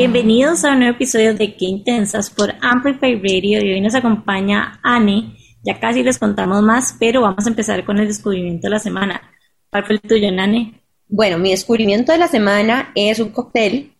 Bienvenidos a un nuevo episodio de Qué Intensas por Amplify Radio y hoy nos acompaña Anne. Ya casi les contamos más, pero vamos a empezar con el descubrimiento de la semana. ¿Cuál fue el tuyo, Nane? Bueno, mi descubrimiento de la semana es un cóctel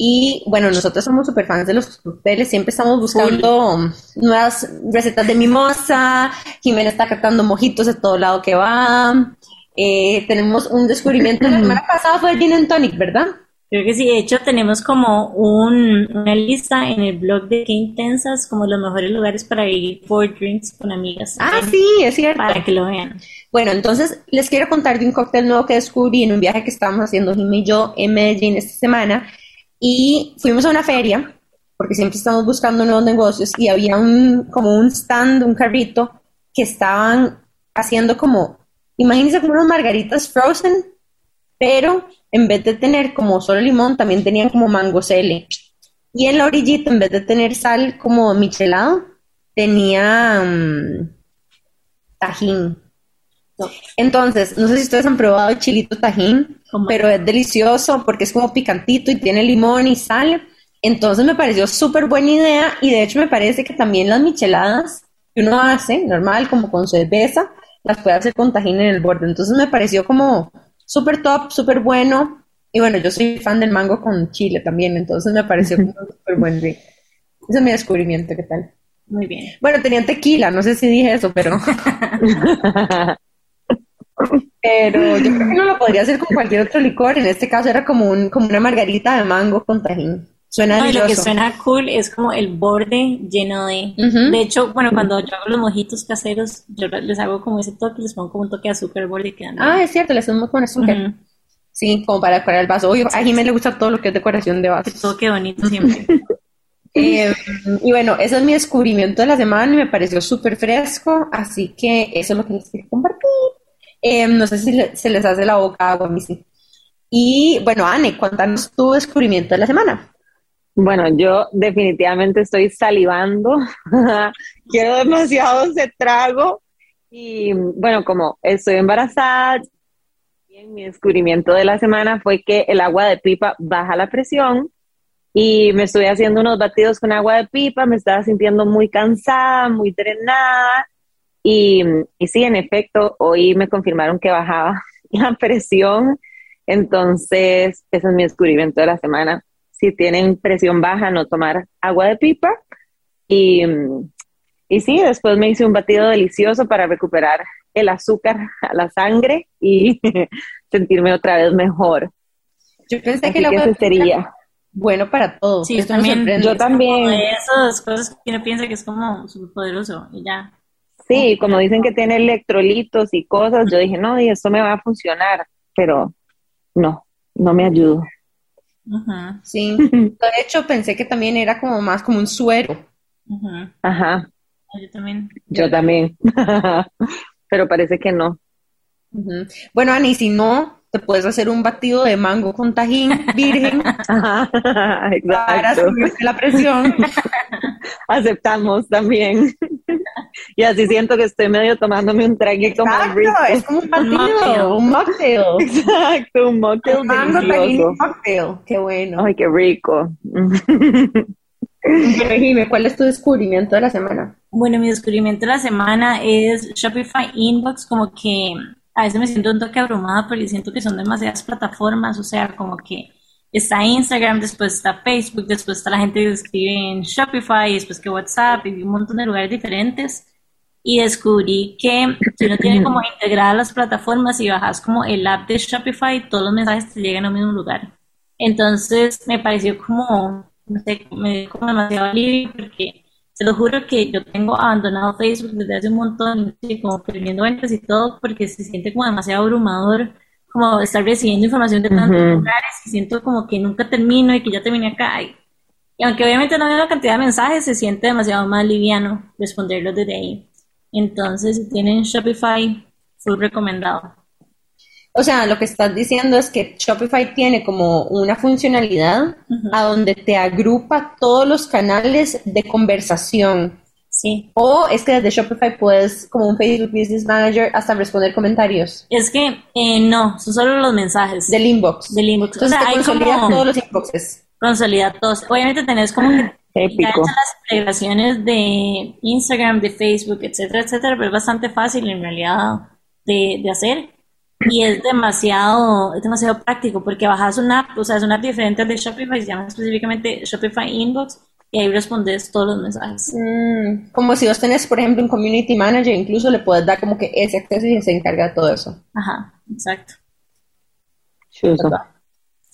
y bueno, nosotros somos super fans de los cócteles, siempre estamos buscando nuevas recetas de mimosa, Jimena está captando mojitos de todo lado que va. Eh, tenemos un descubrimiento, la semana pasada fue el Gin and Tonic, ¿verdad? Creo que sí, de hecho tenemos como un, una lista en el blog de Qué Intensas, como los mejores lugares para ir por drinks con amigas. Ah, sí, es cierto. Para que lo vean. Bueno, entonces les quiero contar de un cóctel nuevo que descubrí en un viaje que estábamos haciendo Jim y yo en Medellín esta semana. Y fuimos a una feria, porque siempre estamos buscando nuevos negocios, y había un, como un stand, un carrito, que estaban haciendo como, imagínense como unas margaritas frozen, pero en vez de tener como solo limón, también tenían como mango cele. Y en la orillita, en vez de tener sal como michelado, tenía mm, tajín. Entonces, no sé si ustedes han probado el chilito tajín, pero es delicioso porque es como picantito y tiene limón y sal. Entonces me pareció súper buena idea y de hecho me parece que también las micheladas que uno hace, normal, como con cerveza, las puede hacer con tajín en el borde. Entonces me pareció como súper top, súper bueno. Y bueno, yo soy fan del mango con chile también, entonces me pareció súper buen Ese es mi descubrimiento, ¿qué tal? Muy bien. Bueno, tenían tequila, no sé si dije eso, pero... pero yo creo que no lo podría hacer con cualquier otro licor. En este caso era como, un, como una margarita de mango con tajín. Suena no, lo que suena cool es como el borde lleno de... De hecho, bueno, cuando yo hago los mojitos caseros, yo les hago como ese toque, les pongo como un toque de azúcar al borde y quedan... Ah, es cierto, les pongo con azúcar. Sí, como para decorar el vaso. Oye, a Jiménez le gusta todo lo que es decoración de vaso. Todo qué bonito siempre. Eh, y bueno, ese es mi descubrimiento de la semana y me pareció súper fresco, así que eso es lo que les quiero compartir. Eh, no sé si se les hace la boca agua a mí sí. Y bueno, Anne, cuéntanos tu descubrimiento de la semana. Bueno, yo definitivamente estoy salivando. Quiero demasiado ese trago. Y bueno, como estoy embarazada, mi descubrimiento de la semana fue que el agua de pipa baja la presión y me estoy haciendo unos batidos con agua de pipa, me estaba sintiendo muy cansada, muy drenada y, y sí, en efecto, hoy me confirmaron que bajaba la presión, entonces ese es mi descubrimiento de la semana si tienen presión baja, no tomar agua de pipa. Y, y sí, después me hice un batido delicioso para recuperar el azúcar a la sangre y sentirme otra vez mejor. Yo pensé que el agua de sería bueno para todos. Sí, yo también. Yo también. esas cosas que uno piensa que es como súper poderoso y ya. Sí, como dicen que tiene electrolitos y cosas, yo dije, no, y esto me va a funcionar, pero no, no me ayudó. Ajá. Sí. De hecho, pensé que también era como más como un suero. Ajá. Ajá. Ah, yo también. Yo también. Pero parece que no. Bueno, Ani, si no, te puedes hacer un batido de mango con tajín virgen Ajá, para subirte la presión. Aceptamos también. Y así siento que estoy medio tomándome un traguito más rico. es como un batido, un mocktail. Exacto, un mocktail mango, tajín, mocktail. Qué bueno. Ay, qué rico. Pero ¿cuál es tu descubrimiento de la semana? Bueno, mi descubrimiento de la semana es Shopify Inbox, como que a veces me siento un toque abrumada porque siento que son demasiadas plataformas, o sea, como que está Instagram, después está Facebook, después está la gente que escribe en Shopify, después que WhatsApp y un montón de lugares diferentes. Y descubrí que si uno tiene como integradas las plataformas y bajas como el app de Shopify, todos los mensajes te llegan al mismo lugar. Entonces me pareció como, me dio como demasiado alivio porque se lo juro que yo tengo abandonado Facebook desde hace un montón, como perdiendo ventas y todo, porque se siente como demasiado abrumador, como estar recibiendo información de tantos lugares y siento como que nunca termino y que ya terminé acá. Y, aunque obviamente no hay una cantidad de mensajes, se siente demasiado más liviano responderlos desde ahí. Entonces, si tienen Shopify, full recomendado. O sea, lo que estás diciendo es que Shopify tiene como una funcionalidad a donde te agrupa todos los canales de conversación. Sí. O es que desde Shopify puedes, como un Facebook Business Manager, hasta responder comentarios. Es que eh, no, son solo los mensajes. Del inbox. Del inbox. Entonces o sea, te consolida como todos los inboxes. consolida todos. Obviamente tenés como que Épico. las integraciones de Instagram, de Facebook, etcétera, etcétera, pero es bastante fácil en realidad de, de hacer. Y es demasiado, es demasiado práctico porque bajas una app, o sea, es una app diferente al de Shopify, se llama específicamente Shopify Inbox y ahí respondes todos los mensajes. Mm, como si vos tenés, por ejemplo, un community manager, incluso le puedes dar como que ese acceso y se encarga de todo eso. Ajá, exacto.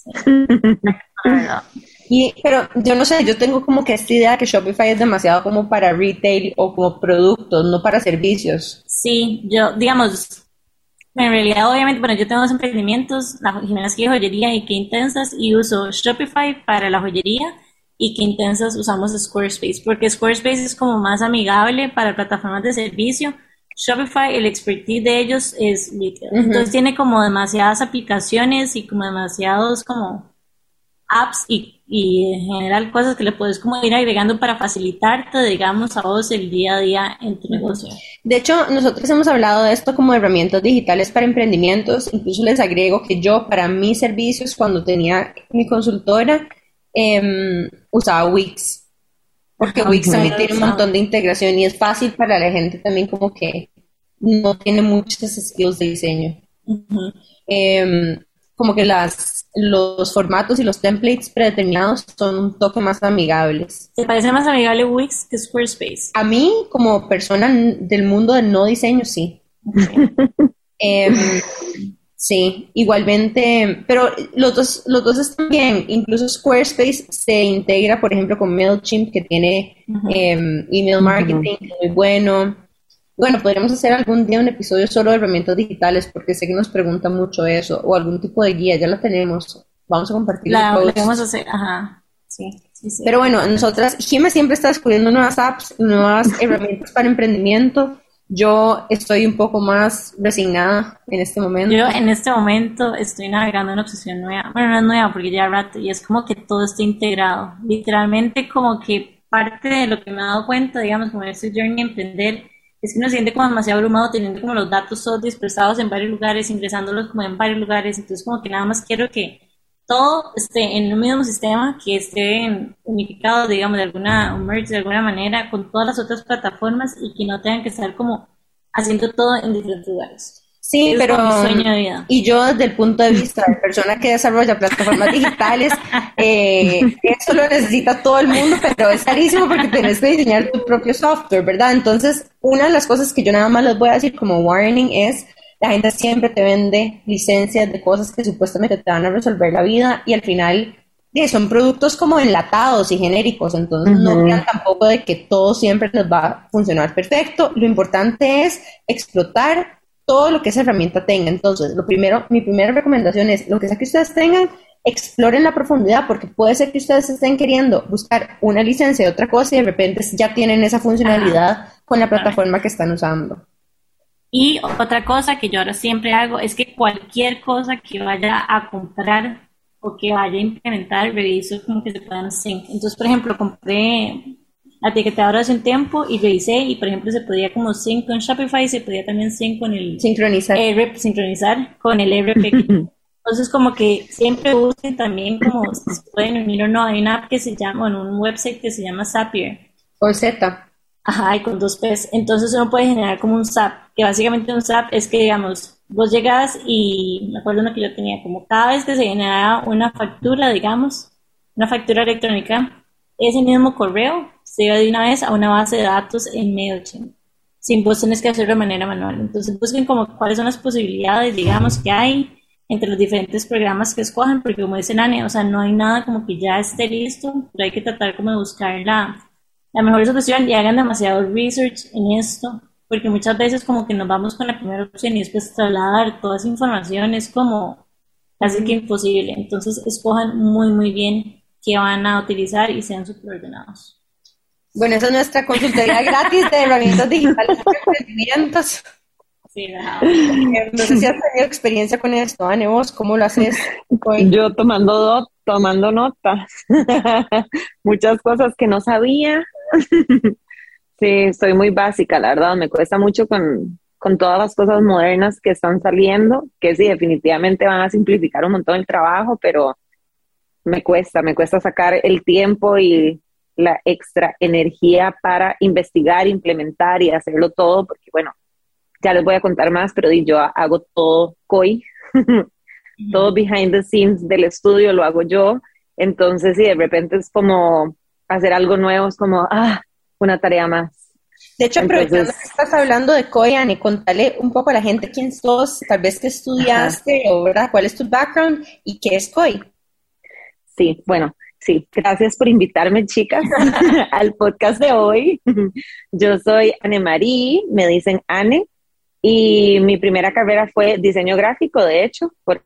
Y, pero yo no sé, yo tengo como que esta idea que Shopify es demasiado como para retail o como productos, no para servicios. Sí, yo, digamos, en realidad, obviamente, bueno, yo tengo dos emprendimientos, la Jimena Esquilla Joyería y Qué Intensas, y uso Shopify para la joyería y Qué Intensas usamos Squarespace, porque Squarespace es como más amigable para plataformas de servicio. Shopify, el expertise de ellos es retail. Entonces tiene como demasiadas aplicaciones y como demasiados como apps y, y en general cosas que le puedes como ir agregando para facilitarte, digamos, a vos el día a día en tu negocio. De hecho, nosotros hemos hablado de esto como herramientas digitales para emprendimientos. Incluso les agrego que yo para mis servicios, cuando tenía mi consultora, em, usaba Wix. Porque Ajá, Wix también tiene un montón de integración y es fácil para la gente también como que no tiene muchos skills de diseño. Em, como que las, los formatos y los templates predeterminados son un toque más amigables. ¿Te parece más amigable Wix que Squarespace? A mí, como persona del mundo del no diseño, sí. Em, sí, igualmente, pero los dos, los dos están bien. Incluso Squarespace se integra, por ejemplo, con MailChimp, que tiene em, email marketing, muy bueno. Bueno, podríamos hacer algún día un episodio solo de herramientas digitales, porque sé que nos preguntan mucho eso, o algún tipo de guía, ya la tenemos. Vamos a compartir La, la vamos a hacer, ajá, sí, sí, sí. Pero bueno, nosotras, Jime siempre está descubriendo nuevas apps, nuevas herramientas para emprendimiento. Yo estoy un poco más resignada en este momento. Yo en este momento estoy navegando en obsesión nueva. Bueno, no es nueva porque ya rato y es como que todo está integrado. Literalmente como que parte de lo que me he dado cuenta, digamos, como en este journey emprender, es que uno se siente como demasiado abrumado teniendo como los datos todos dispersados en varios lugares, ingresándolos como en varios lugares. Entonces como que nada más quiero que todo esté en un mismo sistema, que esté unificado, digamos, de alguna, un merge de alguna manera con todas las otras plataformas y que no tengan que estar como haciendo todo en diferentes lugares. Sí, Es pero como mi sueño de vida. y yo desde el punto de vista de persona que desarrolla plataformas digitales, eh, eso lo necesita todo el mundo, pero es carísimo porque tienes que diseñar tu propio software, ¿verdad? Entonces, una de las cosas que yo nada más les voy a decir como warning es, la gente siempre te vende licencias de cosas que supuestamente te van a resolver la vida y al final son productos como enlatados y genéricos, entonces no crean tampoco de que todo siempre les va a funcionar perfecto. Lo importante es explotar todo lo que esa herramienta tenga. Entonces, lo primero, mi primera recomendación es, lo que sea que ustedes tengan, exploren la profundidad, porque puede ser que ustedes estén queriendo buscar una licencia de otra cosa y de repente ya tienen esa funcionalidad con la plataforma que están usando. Y otra cosa que yo ahora siempre hago es que cualquier cosa que vaya a comprar o que vaya a implementar, reviso como que se puedan sync. Entonces, por ejemplo, compré la etiquetadora hace un tiempo y revisé y, por ejemplo, se podía como sync con Shopify, se podía también sync con el Sincronizar. Sincronizar con el RP. Entonces, como que siempre busquen también como si se pueden unir o no. Hay una app que se llama, bueno, un website que se llama Zapier. Con Z. Ajá, y con dos P's. Entonces uno puede generar como un SAP, que básicamente un SAP es que, digamos, vos llegas y me acuerdo uno que yo tenía, como cada vez que se generaba una factura, digamos, una factura electrónica, ese mismo correo se iba de una vez a una base de datos en MailChimp, sin vos tenés que hacerlo de manera manual. Entonces busquen como cuáles son las posibilidades, digamos, que hay entre los diferentes programas que escojan, porque como dice Nani, o sea, no hay nada como que ya esté listo, pero hay que tratar como de buscar la la mejor solución y hagan demasiado research en esto, porque muchas veces como que nos vamos con la primera opción y después trasladar toda esa información es como casi que imposible. Entonces escojan muy muy bien qué van a utilizar y sean súper ordenados. Bueno, esa es nuestra consultoría gratis de herramientas digitales de emprendimientos. Sí, eh, no. sé si has tenido experiencia con esto, Anne, vos, ¿cómo lo haces? Yo tomando, tomando notas, muchas cosas que no sabía. sí, soy muy básica, la verdad, me cuesta mucho con, con todas las cosas modernas que están saliendo, que sí, definitivamente van a simplificar un montón el trabajo, pero me cuesta, me cuesta sacar el tiempo y la extra energía para investigar, implementar y hacerlo todo, porque bueno, ya les voy a contar más, pero yo hago todo COI, todo behind the scenes del estudio lo hago yo, entonces si de repente es como hacer algo nuevo, es como, ah, una tarea más. De hecho, aprovechando que estás hablando de COI, Ani, contale un poco a la gente quién sos, tal vez que estudiaste, o ¿verdad? cuál es tu background y qué es COI. Sí, bueno, Sí, gracias por invitarme, chicas, al podcast de hoy. Yo soy Anne Marie, me dicen Anne, y mi primera carrera fue diseño gráfico, de hecho, por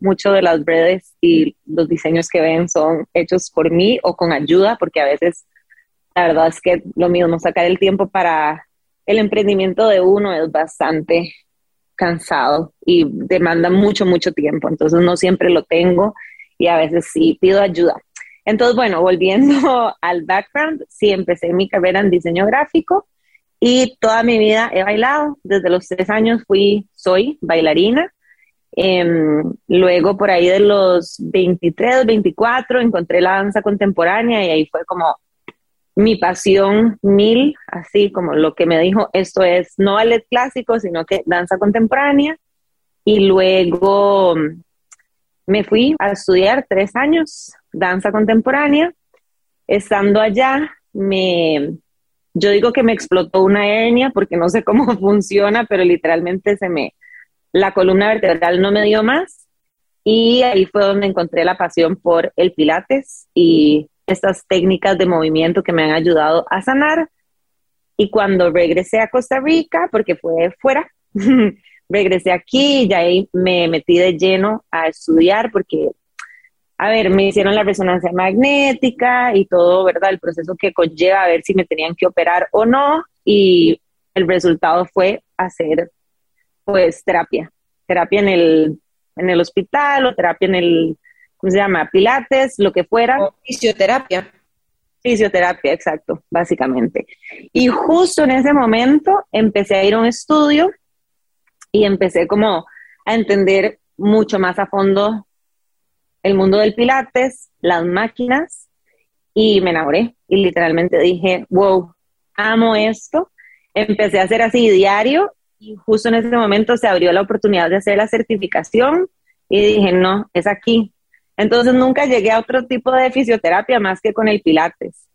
mucho de las redes y los diseños que ven son hechos por mí o con ayuda, porque a veces la verdad es que lo mismo, sacar el tiempo para el emprendimiento de uno es bastante cansado y demanda mucho, mucho tiempo, entonces no siempre lo tengo y a veces sí pido ayuda. Entonces, bueno, volviendo al background, sí, empecé mi carrera en diseño gráfico y toda mi vida he bailado. Desde los tres años fui, soy bailarina. Em, luego, por ahí de los 23, 24, encontré la danza contemporánea y ahí fue como mi pasión mil, así como lo que me dijo, esto es no ballet clásico, sino que danza contemporánea. Y luego me fui a estudiar tres años danza contemporánea. Estando allá, me, yo digo que me explotó una hernia porque no sé cómo funciona, pero literalmente se me, la columna vertebral no me dio más. Y ahí fue donde encontré la pasión por el pilates y estas técnicas de movimiento que me han ayudado a sanar. Y cuando regresé a Costa Rica, porque fue fuera, regresé aquí y ahí me metí de lleno a estudiar porque a ver, me hicieron la resonancia magnética y todo, ¿verdad? El proceso que conlleva a ver si me tenían que operar o no y el resultado fue hacer pues terapia, terapia en el, en el hospital o terapia en el, ¿cómo se llama? Pilates, lo que fuera. fisioterapia. Fisioterapia, exacto, básicamente. Y justo en ese momento empecé a ir a un estudio y empecé como a entender mucho más a fondo el mundo del pilates, las máquinas, y me enamoré. Y literalmente dije, wow, amo esto. Empecé a hacer así diario y justo en ese momento se abrió la oportunidad de hacer la certificación y dije, no, es aquí. Entonces nunca llegué a otro tipo de fisioterapia más que con el pilates.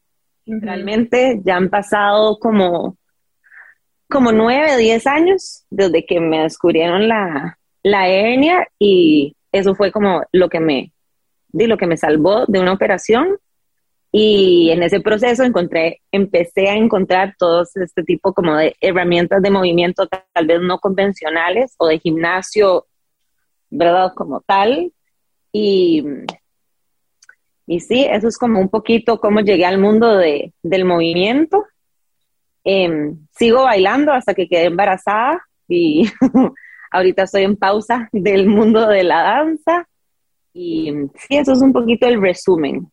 Realmente ya han pasado como, como nueve, diez años desde que me descubrieron la, la hernia y eso fue como lo que me, de lo que me salvó de una operación y en ese proceso encontré, empecé a encontrar todos este tipo como de herramientas de movimiento tal vez no convencionales o de gimnasio, ¿verdad? Como tal. Y, y sí, eso es como un poquito cómo llegué al mundo de, del movimiento. Em, sigo bailando hasta que quedé embarazada y ahorita estoy en pausa del mundo de la danza y sí, eso es un poquito el resumen.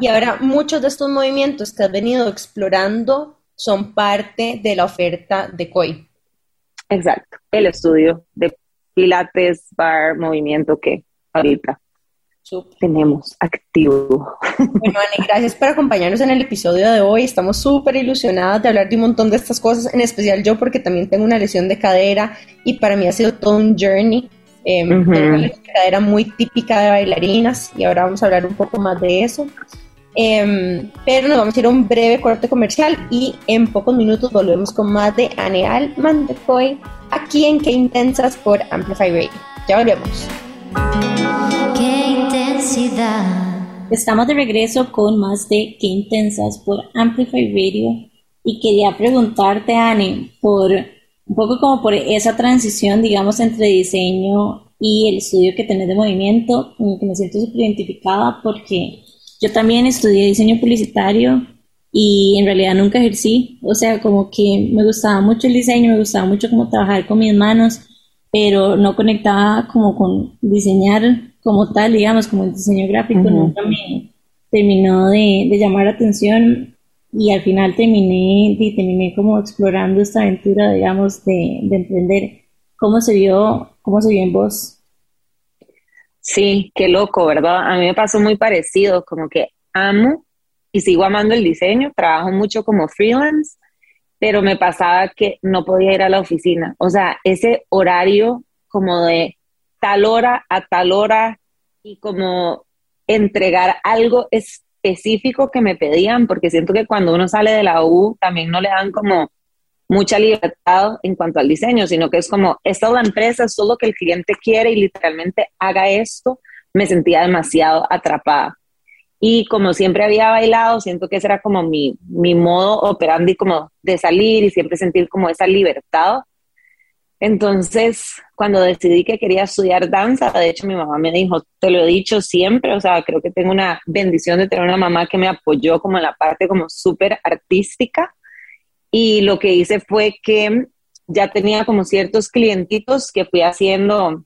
Y ahora muchos de estos movimientos que has venido explorando son parte de la oferta de COI. Exacto, el estudio de pilates, bar, movimiento que ahorita tenemos activo. Bueno, Ani, gracias por acompañarnos en el episodio de hoy. Estamos súper ilusionadas de hablar de un montón de estas cosas, en especial yo porque también tengo una lesión de cadera y para mí ha sido todo un journey eh, Una cadera muy típica de bailarinas y ahora vamos a hablar un poco más de eso. Em, pero nos vamos a ir a un breve corte comercial y en pocos minutos volvemos con más de Anne Alman de COI aquí en Qué Intensas por Amplify Radio. Ya volvemos. Qué intensidad. Estamos de regreso con más de Qué Intensas por Amplify Radio y quería preguntarte, Anne, por un poco como por esa transición, digamos, entre diseño y el estudio que tenés de movimiento, como que me siento súper identificada porque yo también estudié diseño publicitario y en realidad nunca ejercí, o sea, como que me gustaba mucho el diseño, me gustaba mucho como trabajar con mis manos, pero no conectaba como con diseñar como tal, digamos, como el diseño gráfico, nunca me terminó de, llamar la atención y al final terminé, y terminé como explorando esta aventura, digamos, de, de emprender. ¿Cómo se vio, cómo se vio en vos? Sí, qué loco, ¿verdad? A mí me pasó muy parecido, como que amo y sigo amando el diseño, trabajo mucho como freelance, pero me pasaba que no podía ir a la oficina. O sea, ese horario como de tal hora a tal hora y como entregar algo específico que me pedían, porque siento que cuando uno sale de la U también no le dan como mucha libertad en cuanto al diseño, sino que es como, esta es la empresa, es todo lo que el cliente quiere y literalmente haga esto, me sentía demasiado atrapada. Y como siempre había bailado, siento que ese era como mi, mi modo operandi como de salir y siempre sentir como esa libertad. Entonces, cuando decidí que quería estudiar danza, de hecho mi mamá me dijo, te lo he dicho siempre, o sea, creo que tengo una bendición de tener una mamá que me apoyó como en la parte como súper artística. Y lo que hice fue que ya tenía como ciertos clientitos que fui haciendo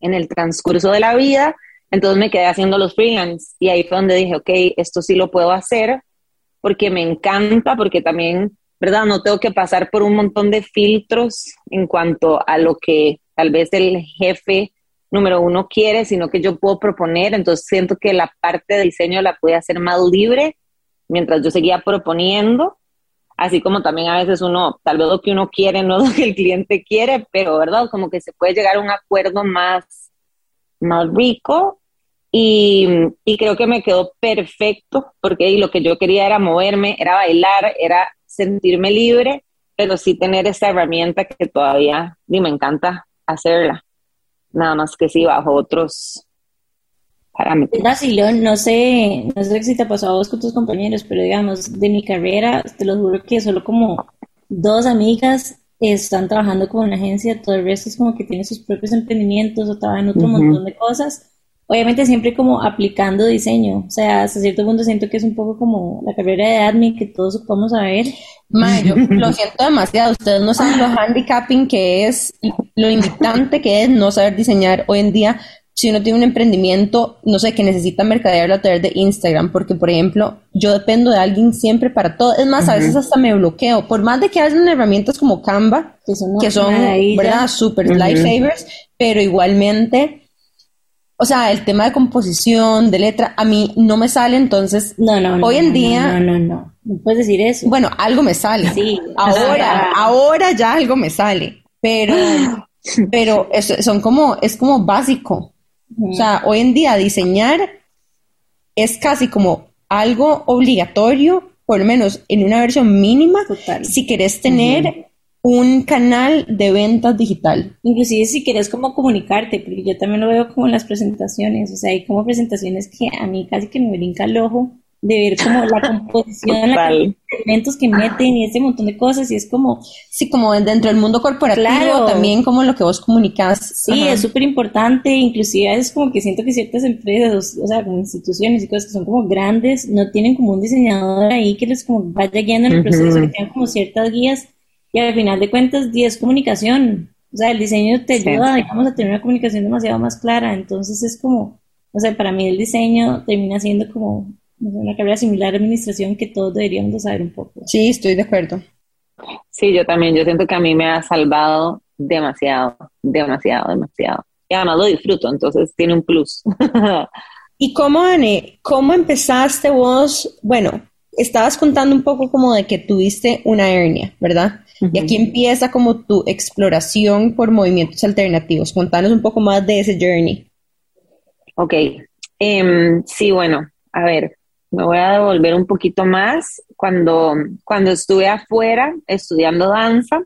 en el transcurso de la vida, entonces me quedé haciendo los freelance. Y ahí fue donde dije, ok, esto sí lo puedo hacer porque me encanta, porque también, ¿verdad? No tengo que pasar por un montón de filtros en cuanto a lo que tal vez el jefe número uno quiere, sino que yo puedo proponer, entonces siento que la parte de diseño la pude hacer más libre mientras yo seguía proponiendo. Así como también a veces uno, tal vez lo que uno quiere no es lo que el cliente quiere, pero verdad, como que se puede llegar a un acuerdo más, más rico y, creo que me quedó perfecto porque lo que yo quería era moverme, era bailar, era sentirme libre, pero sí tener esa herramienta que todavía y me encanta hacerla, nada más que sí bajo otros no sé, no sé si te pasado a vos con tus compañeros, pero digamos, de mi carrera, te lo juro que solo como dos amigas están trabajando con una agencia, todo el resto es como que tiene sus propios emprendimientos o trabajan en otro montón de cosas. Obviamente siempre como aplicando diseño, o sea, hasta cierto punto siento que es un poco como la carrera de admin que todos ocupamos a ver. yo lo siento demasiado, ustedes no saben lo handicapping que es, lo limitante que es no saber diseñar hoy en día. Si uno tiene un emprendimiento, no sé, que necesita mercadearlo a través de Instagram, porque por ejemplo, yo dependo de alguien siempre para todo. Es más, a veces hasta me bloqueo, por más de que hacen herramientas como Canva, que son, que son ¿verdad? Super lifesavers, pero igualmente, o sea, el tema de composición, de letra, a mí no me sale, entonces, no, no, hoy en día... No, no, no, no, puedes decir eso. Bueno, algo me sale. Sí. Ahora, ahora ya algo me sale, pero... pero son como, es como básico. O sea, hoy en día diseñar es casi como algo obligatorio, por lo menos en una versión mínima, si quieres tener un canal de ventas digital. Inclusive si quieres como comunicarte, porque yo también lo veo como en las presentaciones, o sea, hay como presentaciones que a mí casi que me brinca el ojo de ver como la composición, los elementos que meten y ese montón de cosas y es como... Sí, como dentro del mundo corporativo también como lo que vos comunicas. Sí, es súper importante, inclusive es como que siento que ciertas empresas, o, sea, como instituciones y cosas que son como grandes, no tienen como un diseñador ahí que les como vaya guiando en el proceso, que tengan como ciertas guías y al final de cuentas, es comunicación. O sea, el diseño te ayuda, digamos, a tener una comunicación demasiado más clara, entonces es como, o sea, para mí el diseño termina siendo como una carrera similar a administración que todos deberíamos de saber un poco. Sí, estoy de acuerdo. Sí, yo también, yo siento que a mí me ha salvado demasiado, demasiado, demasiado. Y además lo disfruto, entonces tiene un plus. ¿Y cómo, Anne, cómo empezaste vos? Bueno, estabas contando un poco como de que tuviste una hernia, ¿verdad? Y aquí empieza como tu exploración por movimientos alternativos. Contanos un poco más de ese journey. Ok, em, sí, bueno, a ver, me voy a devolver un poquito más. Cuando, cuando estuve afuera estudiando danza,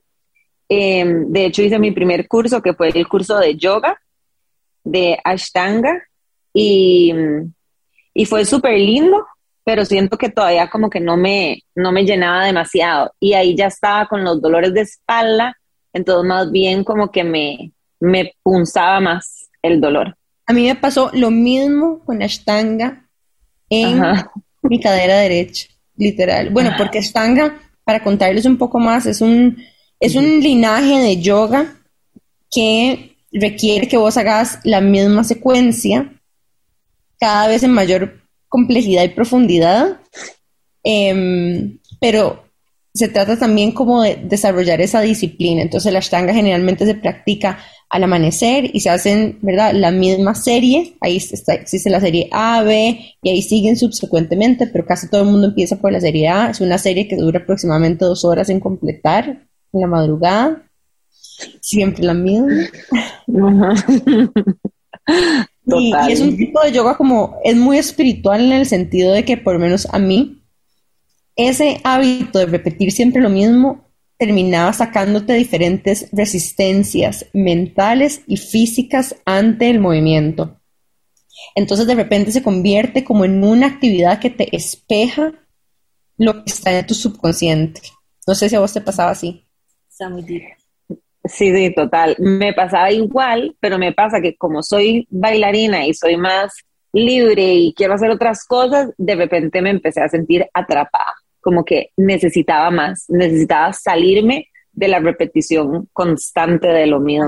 em, de hecho hice mi primer curso, que fue el curso de yoga, de Ashtanga, y, y fue súper lindo, pero siento que todavía como que no me, no me llenaba demasiado. Y ahí ya estaba con los dolores de espalda, entonces más bien como que me, me punzaba más el dolor. A mí me pasó lo mismo con Ashtanga en mi cadera derecha. literal. Bueno, porque Ashtanga, para contarles un poco más, es un, es un linaje de yoga que requiere que vos hagas la misma secuencia cada vez en mayor complejidad y profundidad, em, pero se trata también como de desarrollar esa disciplina. Entonces la ashtanga generalmente se practica al amanecer y se hacen, ¿verdad? La misma serie, ahí existe la serie A, B y ahí siguen subsecuentemente, pero casi todo el mundo empieza por la serie A. Es una serie que dura aproximadamente dos horas en completar en la madrugada. Siempre la misma. Y, y es un tipo de yoga como, es muy espiritual en el sentido de que por lo menos a mí, ese hábito de repetir siempre lo mismo terminaba sacándote diferentes resistencias mentales y físicas ante el movimiento. Entonces de repente se convierte como en una actividad que te espeja lo que está en tu subconsciente. No sé si a vos te pasaba así. Está muy Sí, sí, total. Me pasaba igual, pero me pasa que como soy bailarina y soy más libre y quiero hacer otras cosas, de repente me empecé a sentir atrapada como que necesitaba más, necesitaba salirme de la repetición constante de lo mío.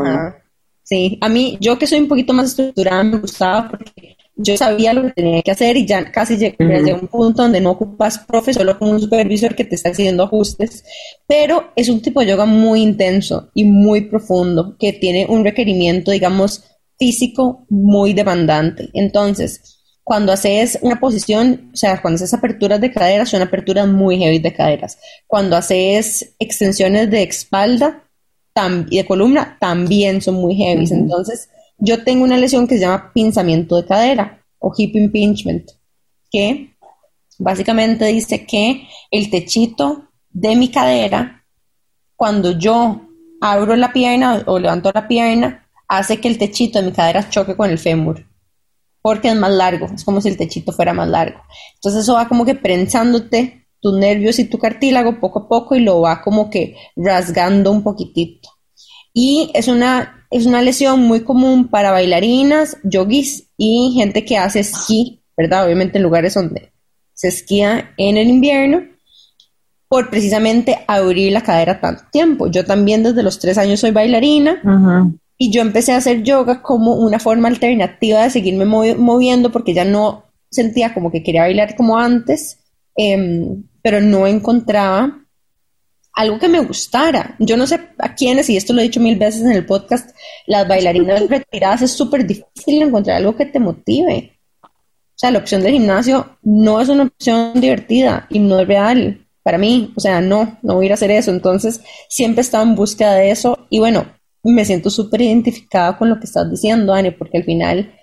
Sí, a mí, yo que soy un poquito más estructurada, me gustaba porque yo sabía lo que tenía que hacer y ya casi llegué, a un punto donde no ocupas profe, solo como un supervisor que te está haciendo ajustes, pero es un tipo de yoga muy intenso y muy profundo, que tiene un requerimiento, digamos, físico muy demandante. Entonces, cuando haces una posición, o sea, cuando haces aperturas de caderas, son aperturas muy heavy de caderas. Cuando haces extensiones de espalda y de columna, también son muy heavy. Entonces, yo tengo una lesión que se llama pinzamiento de cadera o hip impingement, que básicamente dice que el techito de mi cadera, cuando yo abro la pierna o levanto la pierna, hace que el techito de mi cadera choque con el fémur porque es más largo, es como si el techito fuera más largo. Entonces eso va como que prensándote tus nervios y tu cartílago poco a poco y lo va como que rasgando un poquitito. Y es una, es una lesión muy común para bailarinas, yogis y gente que hace esquí, ¿verdad? Obviamente en lugares donde se esquía en el invierno por precisamente abrir la cadera tanto tiempo. Yo también desde los tres años soy bailarina y yo empecé a hacer yoga como una forma alternativa de seguirme moviendo porque ya no sentía como que quería bailar como antes, em, pero no encontraba algo que me gustara. Yo no sé a quiénes, y esto lo he dicho mil veces en el podcast, las bailarinas retiradas es súper difícil encontrar algo que te motive. O sea, la opción del gimnasio no es una opción divertida y no es real para mí. O sea, no, no voy a ir a hacer eso. Entonces, siempre estaba en búsqueda de eso. Y bueno, me siento súper identificada con lo que estás diciendo, Ani, porque al final,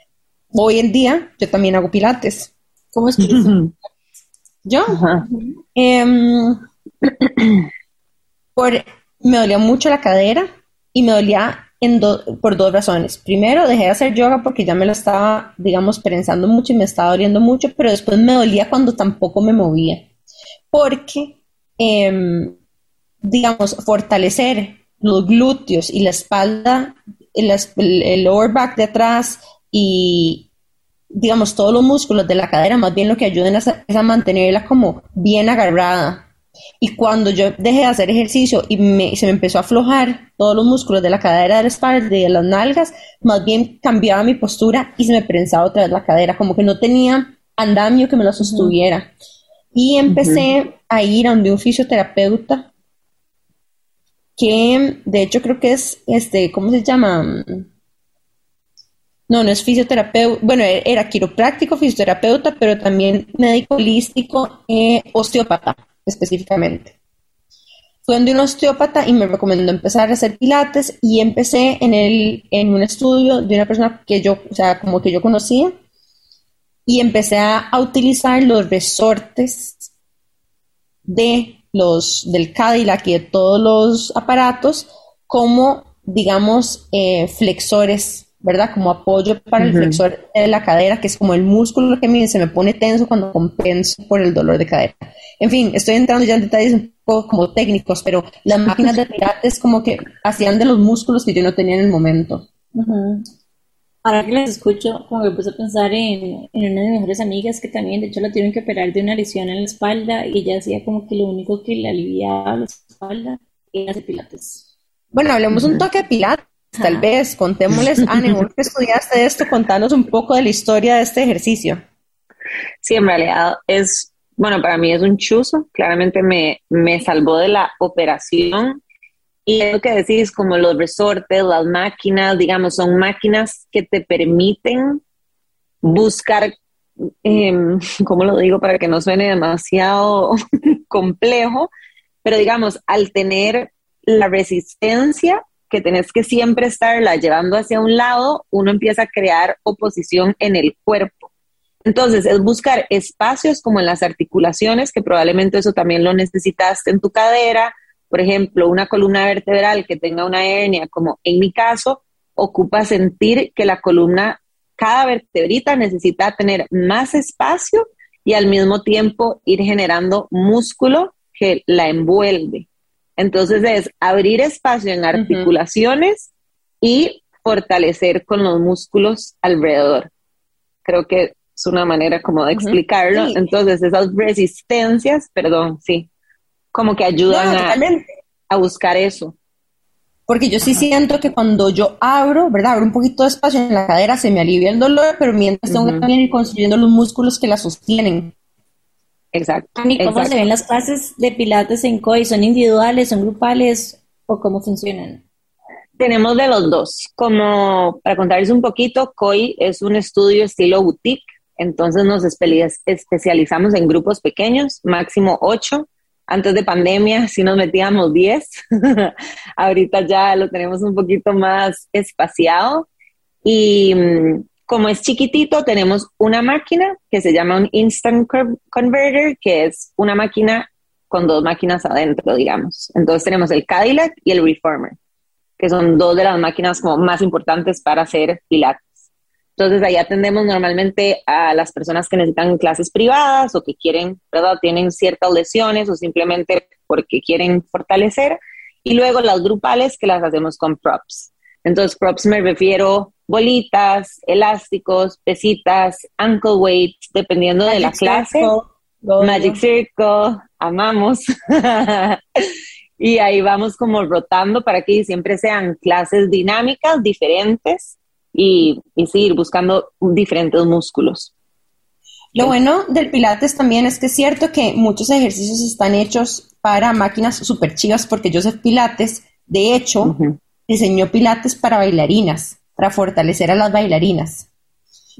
hoy en día, yo también hago pilates. ¿Cómo es que Yo, em, por, me dolía mucho la cadera y me dolía en por dos razones. Primero, dejé de hacer yoga porque ya me lo estaba, digamos, pensando mucho y me estaba doliendo mucho, pero después me dolía cuando tampoco me movía. Porque, em, digamos, fortalecer los glúteos y la espalda, el, lower back de atrás y, digamos, todos los músculos de la cadera, más bien lo que ayuden es a, mantenerla como bien agarrada. Y cuando yo dejé de hacer ejercicio y se me empezó a aflojar todos los músculos de la cadera, de la espalda y de las nalgas, más bien cambiaba mi postura y se me prensaba otra vez la cadera, como que no tenía andamio que me lo sostuviera. Y empecé a ir a donde un fisioterapeuta que de hecho creo que es, este, ¿cómo se llama? No, no es fisioterapeuta, bueno, era quiropráctico, fisioterapeuta, pero también médico holístico, eh, osteópata específicamente. Fue donde un osteópata y me recomendó empezar a hacer pilates y empecé en, el, en un estudio de una persona que yo, o sea, como que yo conocía y empecé a utilizar los resortes de los del Cadillac y de todos los aparatos como, digamos, eh, flexores, ¿verdad? Como apoyo para el flexor de la cadera, que es como el músculo que se me pone tenso cuando compenso por el dolor de cadera. En fin, estoy entrando ya en detalles un poco como técnicos, pero las máquinas de pilates como que hacían de los músculos que yo no tenía en el momento. Ahora que les escucho, como me puse a pensar en, en una de mis mejores amigas que también, de hecho, la tuvieron que operar de una lesión en la espalda y ella decía como que lo único que le aliviaba la espalda era hacer pilates. Bueno, hablemos un toque de pilates, tal vez. Contémosles, Anne, vos que estudiaste esto, contanos un poco de la historia de este ejercicio. Sí, en realidad es, bueno, para mí es un chuzo. Claramente me, me salvó de la operación y lo que decís, como los resortes, las máquinas, digamos, son máquinas que te permiten buscar, eh, ¿cómo lo digo para que no suene demasiado complejo? Pero digamos, al tener la resistencia que tenés que siempre estarla llevando hacia un lado, uno empieza a crear oposición en el cuerpo. Entonces, es buscar espacios como en las articulaciones, que probablemente eso también lo necesitaste en tu cadera, por ejemplo, una columna vertebral que tenga una hernia, como en mi caso, ocupa sentir que la columna, cada vertebrita necesita tener más espacio y al mismo tiempo ir generando músculo que la envuelve. Entonces es abrir espacio en articulaciones y fortalecer con los músculos alrededor. Creo que es una manera como de explicarlo. Entonces esas resistencias, perdón, sí, como que ayudan a, buscar eso. Porque yo sí siento que cuando yo abro, ¿verdad? Abro un poquito de espacio en la cadera, se me alivia el dolor, pero mientras tengo que también ir construyendo los músculos que la sostienen. Exacto. ¿Y cómo se ven las clases de pilates en COI? ¿Son individuales, son grupales o cómo funcionan? Tenemos de los dos. Como para contarles un poquito, COI es un estudio estilo boutique, entonces nos especializamos en grupos pequeños, máximo ocho, antes de pandemia sí nos metíamos 10, ahorita ya lo tenemos un poquito más espaciado y mm, como es chiquitito tenemos una máquina que se llama un Instant Converter, que es una máquina con dos máquinas adentro, digamos. Entonces tenemos el Cadillac y el Reformer, que son dos de las máquinas como más importantes para hacer pilates. Entonces ahí atendemos normalmente a las personas que necesitan clases privadas o que quieren, ¿verdad? Tienen ciertas lesiones o simplemente porque quieren fortalecer. Y luego las grupales que las hacemos con props. Entonces props me refiero bolitas, elásticos, pesitas, ankle weights, dependiendo de la clase. Magic Circle, amamos. y ahí vamos como rotando para que siempre sean clases dinámicas, diferentes y, seguir buscando diferentes músculos. Lo bueno del Pilates también es que es cierto que muchos ejercicios están hechos para máquinas super chivas, porque Joseph Pilates, de hecho, diseñó Pilates para bailarinas, para fortalecer a las bailarinas.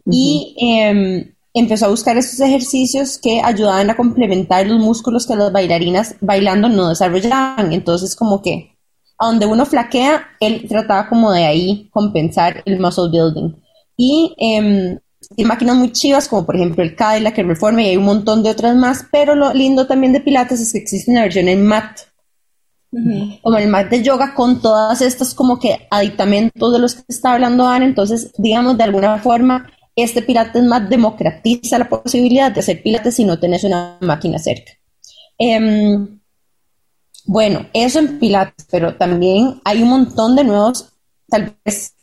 Y em, empezó a buscar estos ejercicios que ayudaban a complementar los músculos que las bailarinas bailando no desarrollaban. Entonces, como que a donde uno flaquea, él trataba como de ahí compensar el muscle building. Y eh, hay máquinas muy chivas, como por ejemplo el Cadillac, el Reforma, y hay un montón de otras más, pero lo lindo también de Pilates es que existe una versión en mat, como el mat de yoga, con todas estas como que aditamentos de los que está hablando Ana, entonces, digamos, de alguna forma, este Pilates mat democratiza la posibilidad de hacer Pilates si no tenés una máquina cerca. Em, bueno, eso en Pilates, pero también hay un montón de nuevos, tal vez,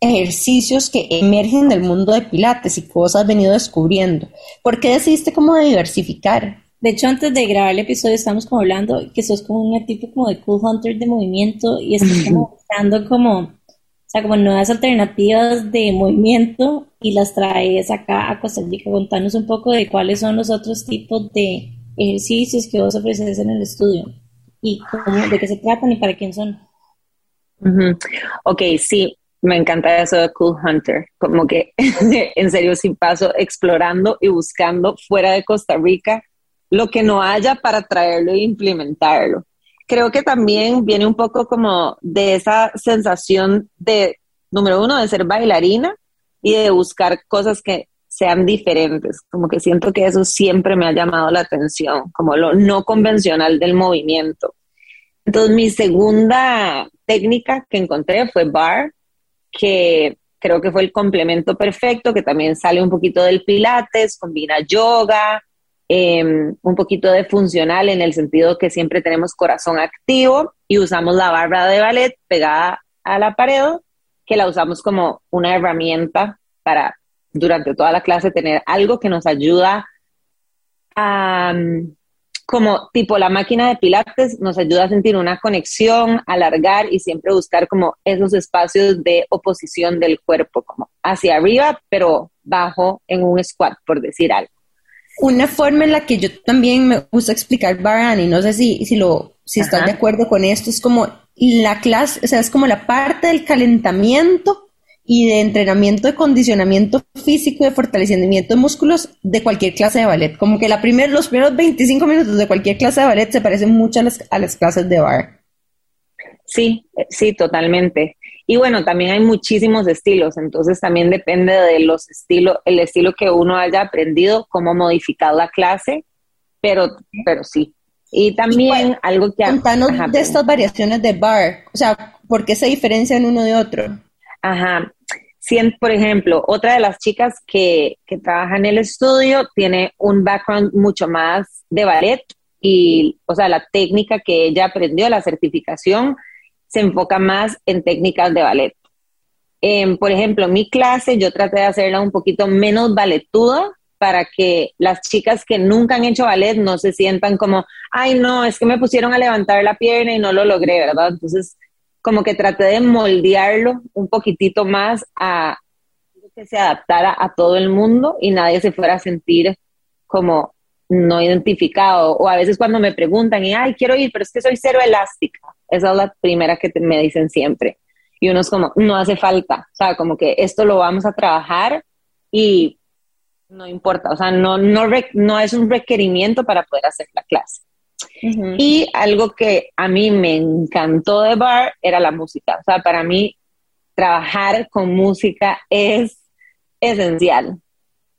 ejercicios que emergen del mundo de Pilates y cosas has venido descubriendo. ¿Por qué decidiste como de diversificar? De hecho, antes de grabar el episodio estamos como hablando que sos como un tipo como de cool hunter de movimiento y estás como buscando como, o sea, como nuevas alternativas de movimiento y las traes acá a Costa Rica. Contanos un poco de cuáles son los otros tipos de ejercicios que vos ofreces en el estudio y de qué se tratan y para quién son. Ok, sí, me encanta eso de Cool Hunter, como que en serio sí paso explorando y buscando fuera de Costa Rica lo que no haya para traerlo e implementarlo. Creo que también viene un poco como de esa sensación de, número uno, de ser bailarina y de buscar cosas que sean diferentes. Como que siento que eso siempre me ha llamado la atención, como lo no convencional del movimiento. Entonces, mi segunda técnica que encontré fue bar, que creo que fue el complemento perfecto, que también sale un poquito del pilates, combina yoga, em, un poquito de funcional en el sentido que siempre tenemos corazón activo y usamos la barra de ballet pegada a la pared que la usamos como una herramienta para durante toda la clase tener algo que nos ayuda a, mm, como tipo la máquina de pilates, nos ayuda a sentir una conexión, alargar y siempre buscar como esos espacios de oposición del cuerpo, como hacia arriba, pero bajo en un squat, por decir algo. Una forma en la que yo también me gusta explicar Baran, y no sé si, si, lo, si estás de acuerdo con esto, es como la clase, o sea, es como la parte del calentamiento y de entrenamiento de condicionamiento físico y de fortalecimiento de músculos de cualquier clase de ballet. Como que la primer, los primeros 25 minutos de cualquier clase de ballet se parecen mucho a las, a las clases de bar. Sí, sí, totalmente. Y bueno, también hay muchísimos estilos, entonces también depende de los estilos, el estilo que uno haya aprendido, cómo modificar la clase, pero, pero sí. Y también algo que... Contanos de estas variaciones de bar, o sea, ¿por qué se diferencian uno de otro? Ajá. Si, por ejemplo, otra de las chicas que, que trabaja en el estudio tiene un background mucho más de ballet y, o sea, la técnica que ella aprendió, la certificación, se enfoca más en técnicas de ballet. Em, por ejemplo, mi clase yo traté de hacerla un poquito menos balletuda para que las chicas que nunca han hecho ballet no se sientan como, ay, no, es que me pusieron a levantar la pierna y no lo logré, ¿verdad? Entonces, como que traté de moldearlo un poquitito más a que se adaptara a todo el mundo y nadie se fuera a sentir como no identificado. O a veces cuando me preguntan, y ay, quiero ir, pero es que soy cero elástica. Esa es la primera que me dicen siempre. Y uno es como, no hace falta. O sea, como que esto lo vamos a trabajar y no importa. O sea, no, no, no es un requerimiento para poder hacer la clase. Y algo que a mí me encantó de Bar era la música. O sea, para mí trabajar con música es esencial.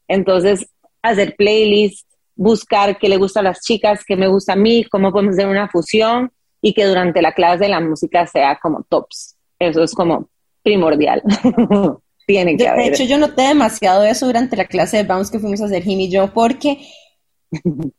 Entonces, hacer playlists, buscar qué le gusta a las chicas, qué me gusta a mí, cómo podemos hacer una fusión y que durante la clase de la música sea como tops. Eso es como primordial. Tiene que de, haber. De hecho, yo noté demasiado eso durante la clase de bounce que fuimos a hacer Jimmy y yo, porque,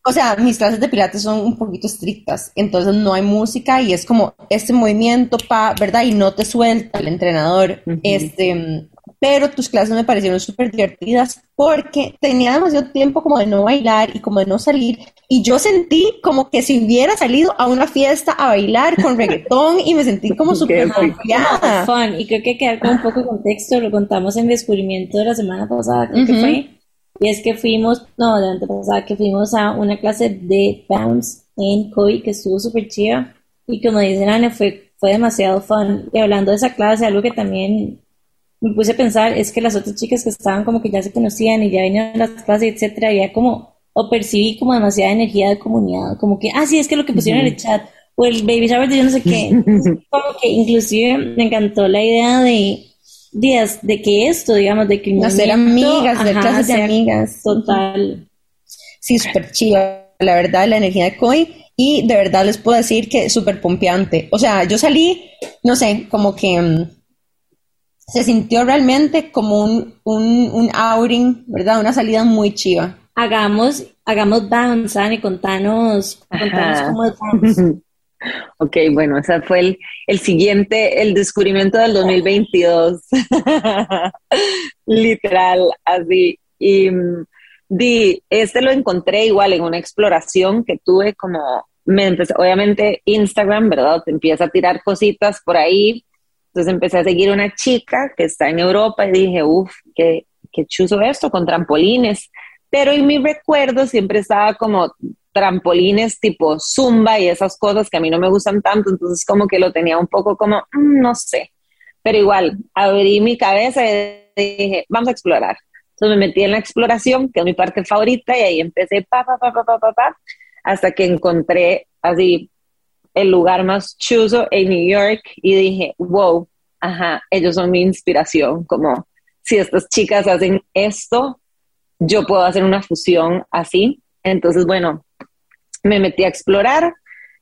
o sea, mis clases de pilates son un poquito estrictas, entonces no hay música y es como este movimiento, pa, ¿verdad? Y no te suelta el entrenador. Este, pero tus clases me parecieron súper divertidas porque tenía demasiado tiempo como de no bailar y como de no salir y yo sentí como que si hubiera salido a una fiesta a bailar con reggaetón y me sentí como súper confiada. Y creo que quedar con un poco de contexto, lo contamos en descubrimiento de la semana pasada, creo que fue, y es que fuimos, no, la antepasada, que fuimos a una clase de bounce en COI que estuvo súper chida y como dicen Ana, fue, fue demasiado fun. Y hablando de esa clase, algo que también me puse a pensar es que las otras chicas que estaban como que ya se conocían y ya venían a las clases, etcétera, había como, o percibí como demasiada energía de comunidad, como que, ah, sí, es que lo que pusieron en el chat, o el baby shower de yo no sé qué, como que inclusive me encantó la idea de, días de que esto, digamos, de que hacer amigas, de clases de amigas. Total. Sí, súper chido, la verdad, la energía de Koi. Y de verdad les puedo decir que súper pompeante. O sea, yo salí, no sé, como que mm, se sintió realmente como un, un, un outing, ¿verdad? Una salida muy chiva. Hagamos, hagamos dance, y contanos, contanos cómo es Ok, bueno, ese fue el, el, siguiente, el descubrimiento del 2022. Literal, así. Y di, este lo encontré igual en una exploración que tuve como, me empecé, obviamente Instagram, ¿verdad? Te empieza a tirar cositas por ahí entonces empecé a seguir una chica que está en Europa y dije, uff, qué, qué chuzo esto con trampolines. Pero en mi recuerdo siempre estaba como trampolines tipo zumba y esas cosas que a mí no me gustan tanto, entonces como que lo tenía un poco como, mm, no sé. Pero igual, abrí mi cabeza y dije, vamos a explorar. Entonces me metí en la exploración, que es mi parte favorita, y ahí empecé pa, pa, pa, pa, pa, pa, hasta que encontré así el lugar más chuzo en New York y dije, wow, ajá, ellos son mi inspiración, como si estas chicas hacen esto, yo puedo hacer una fusión así. Entonces, bueno, me metí a explorar,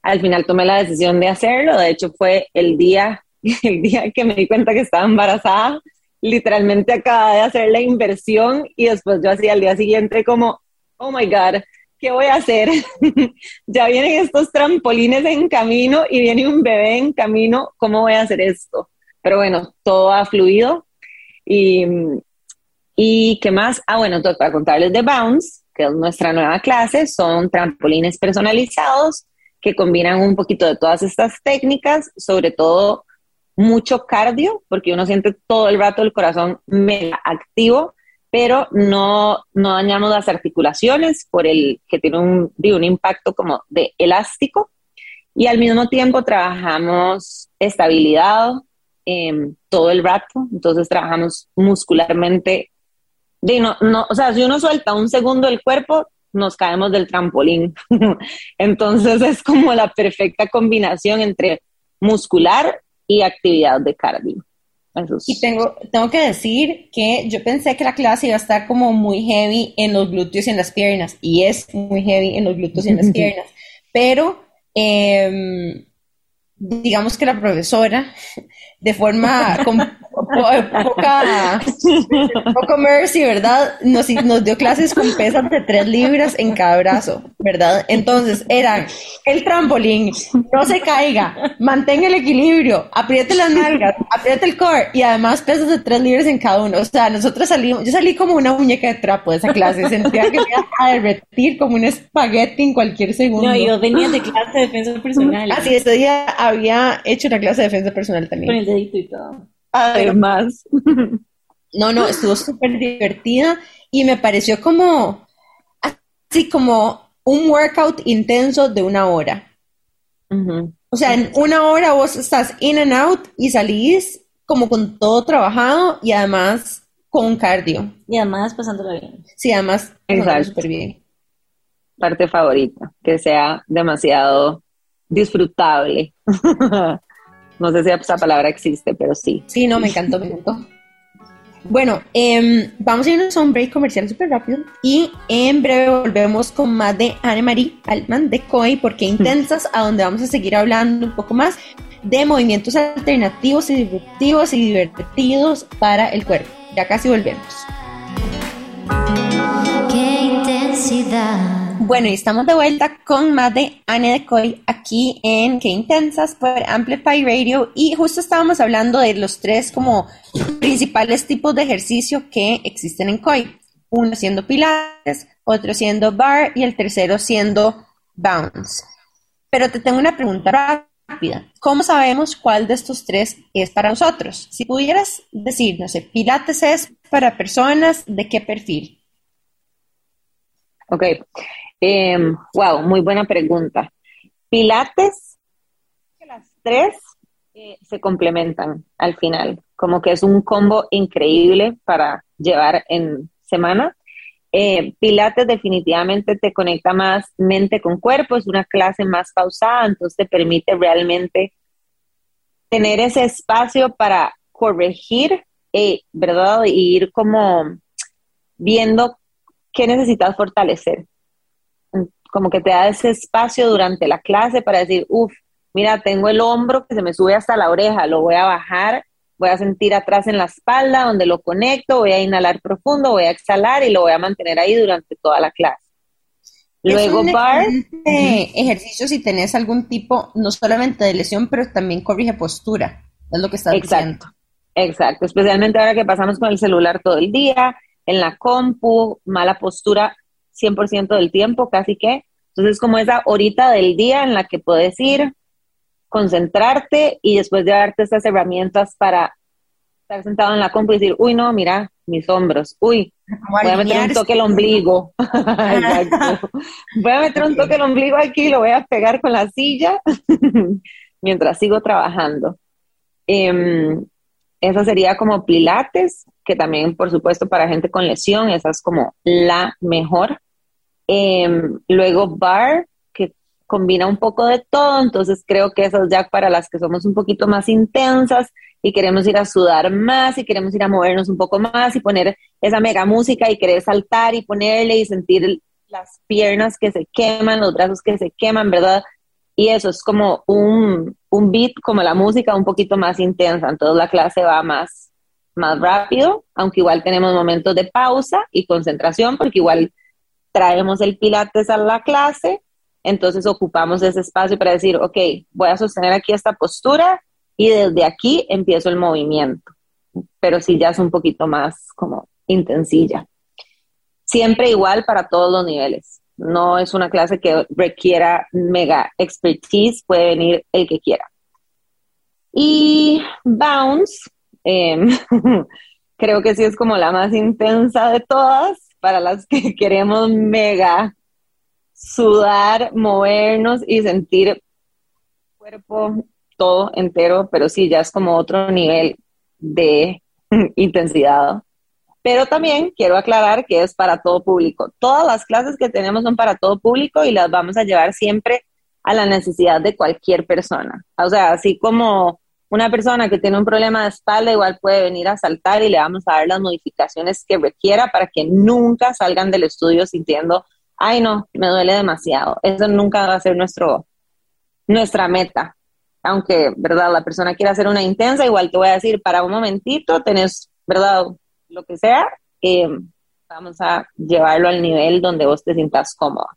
al final tomé la decisión de hacerlo, de hecho fue el día, el día que me di cuenta que estaba embarazada, literalmente acababa de hacer la inversión y después yo hacía al día siguiente como, oh my God, ¿qué voy a hacer? ya vienen estos trampolines en camino y viene un bebé en camino, ¿cómo voy a hacer esto? pero bueno, todo ha fluido. Y, y qué más? Ah, bueno, para contarles de Bounce, que es nuestra nueva clase, son trampolines personalizados que combinan un poquito de todas estas técnicas, sobre todo mucho cardio, porque uno siente todo el rato el corazón mega activo, pero no, no dañamos las articulaciones por el que tiene un, un impacto como de elástico. Y al mismo tiempo trabajamos estabilidad em, todo el rato, entonces trabajamos muscularmente. De no, no, o sea, si uno suelta un segundo el cuerpo, nos caemos del trampolín. Entonces es como la perfecta combinación entre muscular y actividad de cardio. Y tengo, tengo que decir que yo pensé que la clase iba a estar como muy heavy en los glúteos y en las piernas, y es muy heavy en los glúteos y en las piernas, pero eh, digamos que la profesora, de forma con poca, poco mercy, ¿verdad? Nos, nos dio clases con pesas de tres libras en cada brazo, ¿verdad? Entonces eran el trampolín, no se caiga, mantenga el equilibrio, apriete las nalgas, apriete el core y además pesas de tres libras en cada uno. O sea, nosotros salimos, yo salí como una muñeca de trapo de esa clase, sentía que me iba a derretir como un espagueti en cualquier segundo. No, yo venía de clase de defensa personal. Así, ese día había hecho una clase de defensa personal también. Y todo. Además. No, no, estuvo súper divertida y me pareció como, así como un workout intenso de una hora. O sea, en una hora vos estás in and out y salís como con todo trabajado y además con cardio. Y además pasándolo bien. Sí, además súper bien. Parte favorita, que sea demasiado disfrutable. No sé si esa palabra existe, pero sí. Sí, no, me encantó, me encantó. Bueno, em, vamos a irnos a un break comercial súper rápido y en breve volvemos con más de Anne-Marie Altman de COI, porque intensas, a donde vamos a seguir hablando un poco más de movimientos alternativos y divertidos y divertidos para el cuerpo. Ya casi volvemos. Qué intensidad. Bueno, y estamos de vuelta con más de Anne de Coy aquí en Qué Intensas por Amplify Radio y justo estábamos hablando de los tres como principales tipos de ejercicio que existen en COI. Uno siendo pilates, otro siendo bar y el tercero siendo bounce. Pero te tengo una pregunta rápida. ¿Cómo sabemos cuál de estos tres es para nosotros? Si pudieras decir, no sé, pilates es para personas de qué perfil? Ok, wow, em, muy buena pregunta. Pilates, las tres eh, se complementan al final, como que es un combo increíble para llevar en semana. Eh, Pilates definitivamente te conecta más mente con cuerpo, es una clase más pausada, entonces te permite realmente tener ese espacio para corregir, eh, ¿verdad? Y ir como viendo qué necesitas fortalecer como que te da ese espacio durante la clase para decir, uff, mira, tengo el hombro que se me sube hasta la oreja, lo voy a bajar, voy a sentir atrás en la espalda donde lo conecto, voy a inhalar profundo, voy a exhalar y lo voy a mantener ahí durante toda la clase. Luego, bar. Ejercicio si tenés algún tipo, no solamente de lesión, pero también corrige postura. Es lo que estás Exacto. Exacto. Especialmente ahora que pasamos con el celular todo el día, en la compu, mala postura 100% del tiempo, casi que. Entonces, como esa horita del día en la que puedes ir, concentrarte y después de darte estas herramientas para estar sentado en la compu y decir, uy, no, mira, mis hombros, uy, voy a meter un toque el ombligo. voy a meter un toque el ombligo aquí, lo voy a pegar con la silla mientras sigo trabajando. Eh, esa sería como Pilates, que también, por supuesto, para gente con lesión, esa es como la mejor. Em, luego bar, que combina un poco de todo, entonces creo que eso es ya para las que somos un poquito más intensas y queremos ir a sudar más y queremos ir a movernos un poco más y poner esa mega música y querer saltar y ponerle y sentir las piernas que se queman, los brazos que se queman, ¿verdad? Y eso es como un, un beat, como la música un poquito más intensa, entonces la clase va más, más rápido, aunque igual tenemos momentos de pausa y concentración, porque igual traemos el pilates a la clase, entonces ocupamos ese espacio para decir, ok, voy a sostener aquí esta postura y desde aquí empiezo el movimiento, pero sí ya es un poquito más como intensilla. Siempre igual para todos los niveles. No es una clase que requiera mega expertise, puede venir el que quiera. Y Bounce, em, creo que sí es como la más intensa de todas, para las que queremos mega sudar, movernos y sentir cuerpo todo entero, pero sí, ya es como otro nivel de intensidad. Pero también quiero aclarar que es para todo público. Todas las clases que tenemos son para todo público y las vamos a llevar siempre a la necesidad de cualquier persona. O sea, así como una persona que tiene un problema de espalda igual puede venir a saltar y le vamos a dar las modificaciones que requiera para que nunca salgan del estudio sintiendo, ay no, me duele demasiado. Eso nunca va a ser nuestro, nuestra meta aunque, ¿verdad? La persona quiera hacer una intensa, igual te voy a decir, para un momentito tenés, ¿verdad? Lo que sea, eh, vamos a llevarlo al nivel donde vos te sientas cómoda.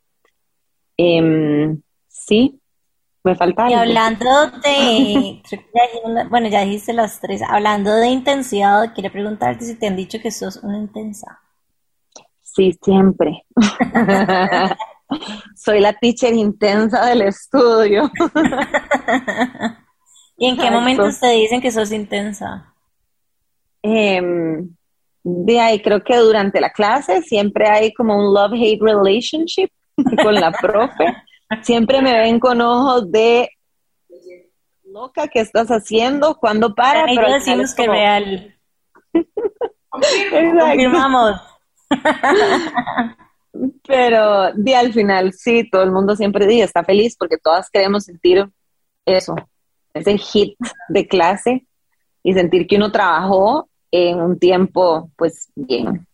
Em, sí, me falta. Y hablando de, bueno, ya dijiste las tres, hablando de intensidad, quiero preguntarte si te han dicho que sos una intensa. Sí, siempre. Soy la teacher intensa del estudio. ¿Y en qué momentos te dicen que sos intensa? Em, de ahí creo que durante la clase siempre hay como un love-hate relationship con la profe. Siempre me ven con ojos de loca que estás haciendo, cuando para. pero decimos que real. Confirmamos. Pero al final sí, todo el mundo siempre dice, está feliz porque todas queremos sentir eso, ese hit de clase y sentir que uno trabajó en un tiempo pues bien.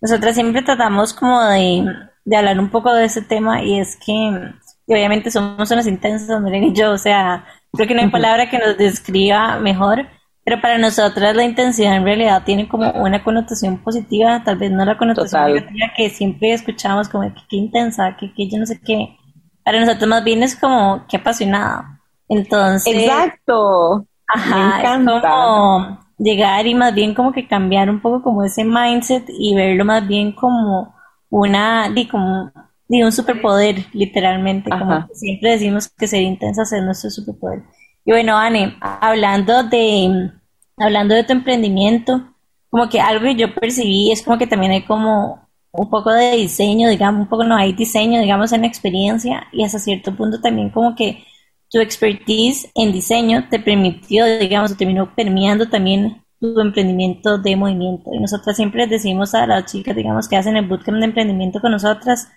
Nosotras siempre tratamos como de, hablar un poco de ese tema y es que obviamente somos unas intensas, Miren y yo, o sea, creo que no hay palabra que nos describa mejor pero para nosotras la intensidad en realidad tiene como una connotación positiva, tal vez no la connotación negativa que siempre escuchamos como que qué intensa, que, que yo no sé qué. Para nosotros más bien es como que apasionada. Entonces. Exacto. Ajá, es como llegar y más bien como que cambiar un poco como ese mindset y verlo más bien como una, di como di un superpoder, literalmente. Como siempre decimos que ser intensa es nuestro superpoder. Y bueno, Anne, hablando de, hablando de tu emprendimiento, como que algo que yo percibí es como que también hay como un poco de diseño, digamos, un poco no hay diseño, digamos, en experiencia y hasta cierto punto también como que tu expertise en diseño te permitió, digamos, terminó permeando también tu emprendimiento de movimiento. Y nosotras siempre decimos a las chicas, digamos, que hacen el bootcamp de emprendimiento con nosotras,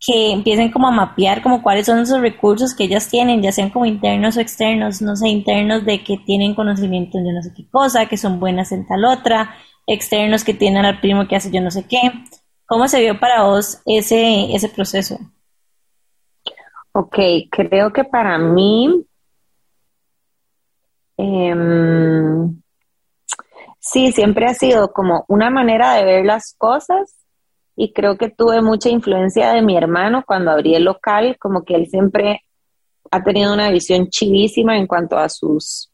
que empiecen como a mapear como cuáles son esos recursos que ellas tienen, ya sean como internos o externos, no sé, internos de que tienen conocimiento de no sé qué cosa, que son buenas en tal otra, externos que tienen al primo que hace yo no sé qué. ¿Cómo se vio para vos ese, ese proceso? Ok, creo que para mí, em, sí, siempre ha sido como una manera de ver las cosas y creo que tuve mucha influencia de mi hermano cuando abrí el local, como que él siempre ha tenido una visión chivísima en cuanto a sus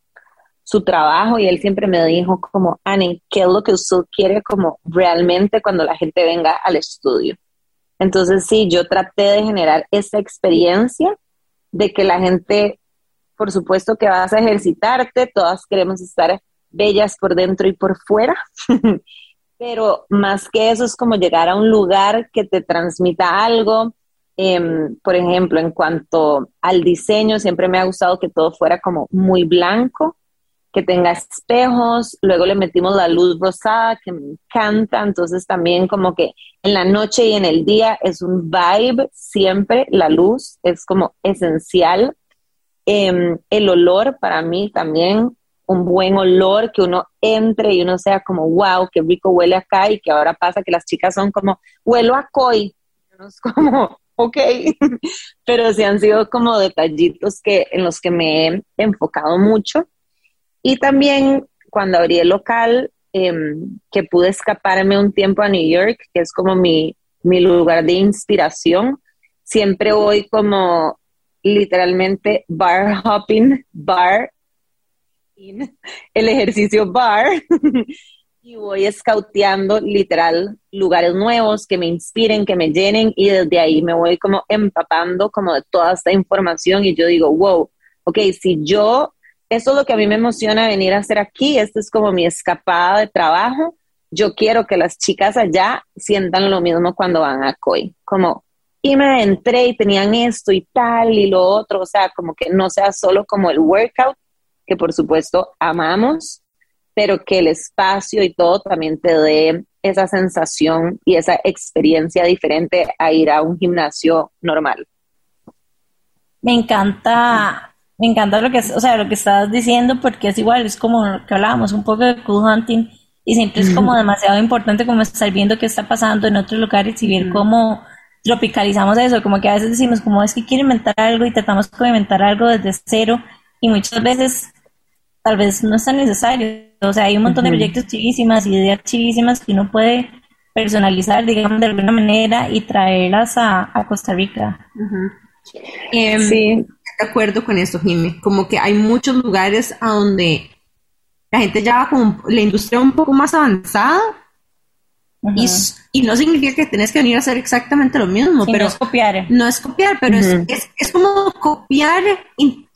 su trabajo y él siempre me dijo como, Annie, ¿qué es lo que usted quiere como realmente cuando la gente venga al estudio? Entonces sí, yo traté de generar esa experiencia de que la gente, por supuesto que vas a ejercitarte, todas queremos estar bellas por dentro y por fuera, pero más que eso es como llegar a un lugar que te transmita algo. Em, por ejemplo, en cuanto al diseño, siempre me ha gustado que todo fuera como muy blanco, que tenga espejos, luego le metimos la luz rosada que me encanta, entonces también como que en la noche y en el día es un vibe, siempre la luz es como esencial. Em, el olor para mí también un buen olor, que uno entre y uno sea como, wow, qué rico huele acá y que ahora pasa que las chicas son como, huelo a koi. es como, ok, pero sí han sido como detallitos que, en los que me he enfocado mucho. Y también cuando abrí el local, em, que pude escaparme un tiempo a New York, que es como mi, mi lugar de inspiración, siempre voy como literalmente bar hopping, bar el ejercicio bar y voy scouteando literal lugares nuevos que me inspiren, que me llenen y desde ahí me voy como empapando como de toda esta información y yo digo, wow, ok, si yo, eso es lo que a mí me emociona venir a hacer aquí, esto es como mi escapada de trabajo, yo quiero que las chicas allá sientan lo mismo cuando van a COI, como, y me entré y tenían esto y tal y lo otro, o sea, como que no sea solo como el workout, que por supuesto amamos, pero que el espacio y todo también te dé esa sensación y esa experiencia diferente a ir a un gimnasio normal. Me encanta, me encanta lo que, o sea, lo que estás diciendo porque es igual, es como lo que hablábamos, un poco de cool hunting y siempre es como demasiado importante como estar viendo qué está pasando en otros lugares y ver cómo tropicalizamos eso, como que a veces decimos como es que quiero inventar algo y tratamos de inventar algo desde cero y muchas veces tal vez no es tan necesario. O sea, hay un montón de proyectos chivísimas, ideas chivísimas que uno puede personalizar, digamos, de alguna manera y traerlas a, Costa Rica. Em, sí. De acuerdo con eso, Jimmy. Como que hay muchos lugares a donde la gente ya va con la industria un poco más avanzada y, no significa que tenés que venir a hacer exactamente lo mismo, pero no es copiar. No es copiar, pero es, es, es, como copiar,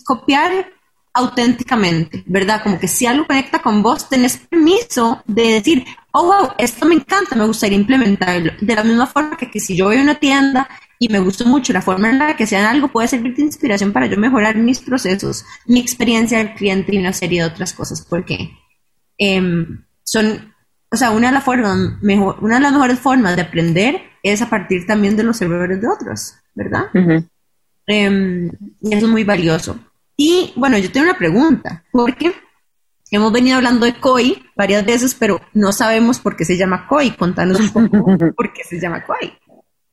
copiar auténticamente, ¿verdad? Como que si algo conecta con vos, tenés permiso de decir, oh, wow, esto me encanta, me gustaría implementarlo. De la misma forma que, que si yo voy a una tienda y me gustó mucho la forma en la que sean algo, puede servir de inspiración para yo mejorar mis procesos, mi experiencia del cliente y una serie de otras cosas, porque em, son, o sea, una de, las formas mejor, una de las mejores formas de aprender es a partir también de los errores de otros, ¿verdad? Em, y eso es muy valioso. Y bueno, yo tengo una pregunta, porque hemos venido hablando de COI varias veces, pero no sabemos por qué se llama COI. Contanos un poco por qué se llama COI.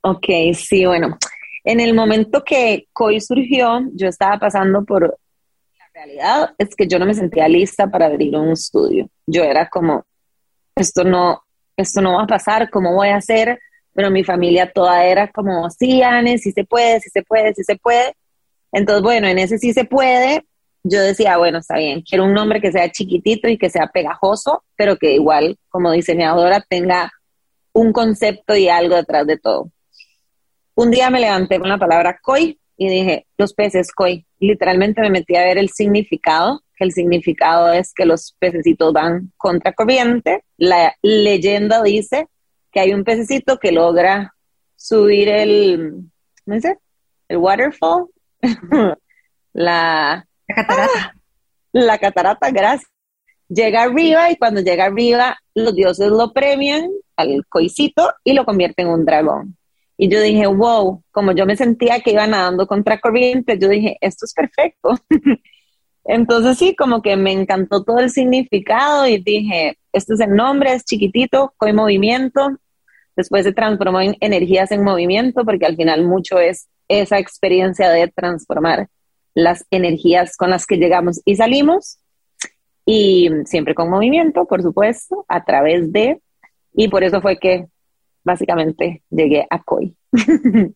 Ok, sí, bueno. En el momento que COI surgió, yo estaba pasando por... La realidad es que yo no me sentía lista para abrir un estudio. Yo era como, esto no, esto no va a pasar, ¿cómo voy a hacer? Pero mi familia toda era como, sí, Anne, sí se puede, sí se puede, sí se puede. Entonces, bueno, en ese sí se puede. Yo decía, bueno, está bien, quiero un nombre que sea chiquitito y que sea pegajoso, pero que igual, como diseñadora, tenga un concepto y algo detrás de todo. Un día me levanté con la palabra koi y dije, los peces koi. Literalmente me metí a ver el significado, que el significado es que los pececitos van contra corriente. La leyenda dice que hay un pececito que logra subir el, ¿cómo dice? El waterfall, la, catarata. Ah, la catarata, gracias. Llega arriba y cuando llega arriba, los dioses lo premian al coicito y lo convierten en un dragón. Y yo dije, wow, como yo me sentía que iba nadando contra corriente, yo dije, esto es perfecto. Entonces sí, como que me encantó todo el significado y dije, este es el nombre, es chiquitito, coi movimiento. Después se transformó en energías en movimiento, porque al final mucho es esa experiencia de transformar las energías con las que llegamos y salimos, y siempre con movimiento, por supuesto, a través de, y por eso fue que básicamente llegué a COI.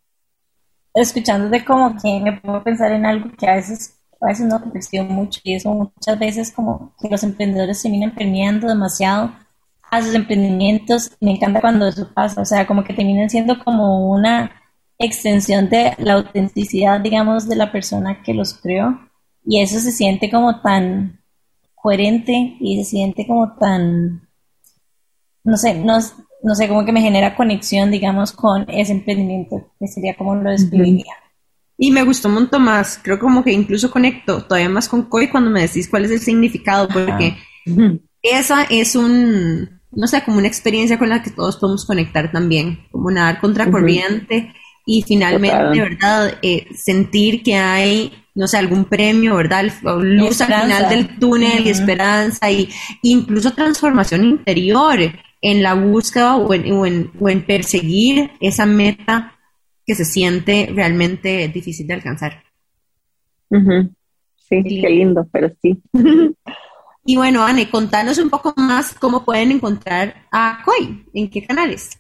Escuchándote como que me puedo pensar en algo que a veces, a veces no cuestión mucho, y eso muchas veces como que los emprendedores vienen empeñando demasiado a sus emprendimientos, me encanta cuando eso pasa, o sea, como que terminan siendo como una extensión de la autenticidad, digamos, de la persona que los creó. Y eso se siente como tan coherente y se siente como tan, no sé, no, no sé, como que me genera conexión, digamos, con ese emprendimiento, que sería como lo describiría. Y me gustó un montón más, creo como que incluso conecto todavía más con Koi cuando me decís cuál es el significado, porque esa es un, no sé, como una experiencia con la que todos podemos conectar también, como nadar contracorriente y finalmente, ¿verdad? Eh, sentir que hay, no sé, algún premio, ¿verdad? Luz al final del túnel y esperanza y incluso transformación interior en la búsqueda o en, o en, perseguir esa meta que se siente realmente difícil de alcanzar. Sí, qué lindo, pero sí. Y bueno, Anne, contanos un poco más cómo pueden encontrar a COI, en qué canales.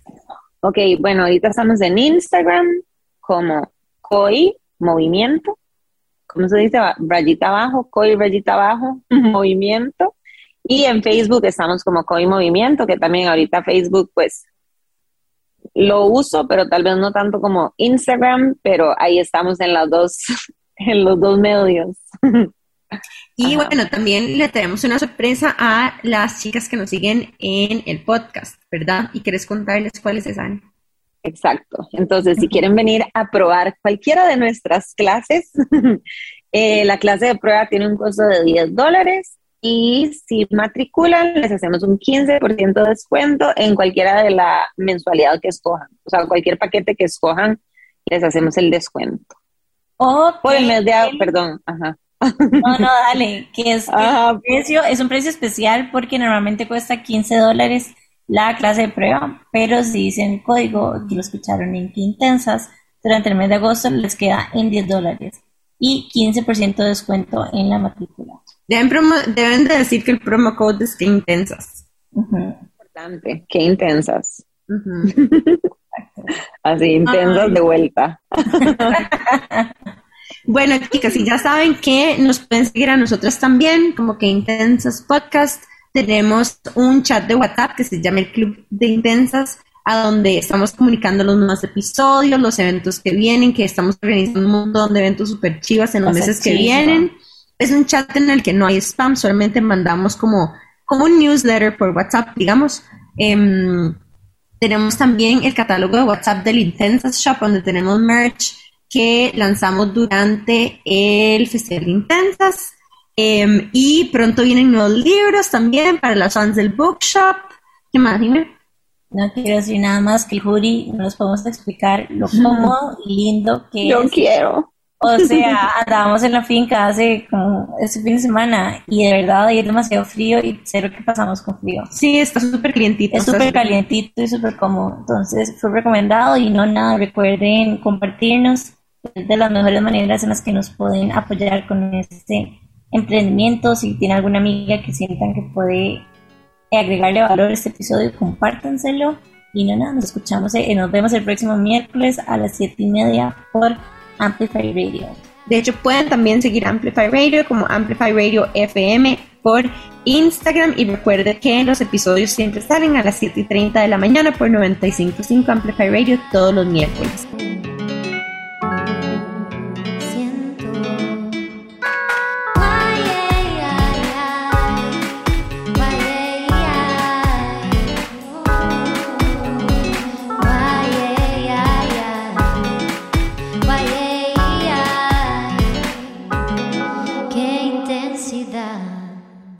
Ok, bueno, ahorita estamos en Instagram como COI Movimiento, ¿cómo se dice? Rayita abajo, COI rayita abajo, movimiento. Y en Facebook estamos como COI Movimiento, que también ahorita Facebook pues lo uso, pero tal vez no tanto como Instagram, pero ahí estamos en los dos, en los dos medios. Y bueno, también le tenemos una sorpresa a las chicas que nos siguen en el podcast, ¿verdad? Y quieres contarles cuáles es, Exacto. Entonces, si quieren venir a probar cualquiera de nuestras clases, eh, la clase de prueba tiene un costo de 10 dólares y si matriculan, les hacemos un 15% de descuento en cualquiera de la mensualidad que escojan. O sea, cualquier paquete que escojan, les hacemos el descuento. O por el mes de, perdón, ajá. No, no, dale, que es, precio, es un precio especial porque normalmente cuesta 15 dólares la clase de prueba, pero si dicen código que lo escucharon en Qué Intensas, durante el mes de agosto les queda en 10 dólares y 15% de descuento en la matrícula. Deben, de decir que el promo code es Qué Intensas. Importante, Qué Intensas. Así, intensas de vuelta. Bueno, chicas, y ya saben que nos pueden seguir a nosotras también, como que Intensas Podcast. Tenemos un chat de WhatsApp que se llama el Club de Intensas, a donde estamos comunicando los nuevos episodios, los eventos que vienen, que estamos organizando un montón de eventos super chivas en los meses que vienen. Es un chat en el que no hay spam, solamente mandamos como, como un newsletter por WhatsApp, digamos. Em, tenemos también el catálogo de WhatsApp del Intensas Shop, donde tenemos merch que lanzamos durante el Festival de Intensas. Em, y pronto vienen nuevos libros también para las fans del bookshop. ¿Qué más, dime? No quiero decir nada más que el jury no nos podemos explicar lo cómodo y lindo que Yo quiero. O sea, andábamos en la finca hace como este fin de semana y de verdad ahí es demasiado frío y cero que pasamos con frío. Sí, está súper calientito. Es súper calientito y súper cómodo. Entonces fue recomendado y no nada, recuerden compartirnos de las mejores maneras en las que nos pueden apoyar con este emprendimiento. Si tiene alguna amiga que sientan que puede agregarle valor a este episodio, compártanselo. Y no nada, nos escuchamos, y eh, nos vemos el próximo miércoles a las 7 y media por Amplify Radio. De hecho, pueden también seguir Amplify Radio como Amplify Radio FM por Instagram y recuerde que los episodios siempre salen a las 7 y 30 de la mañana por 95.5 Amplify Radio todos los miércoles.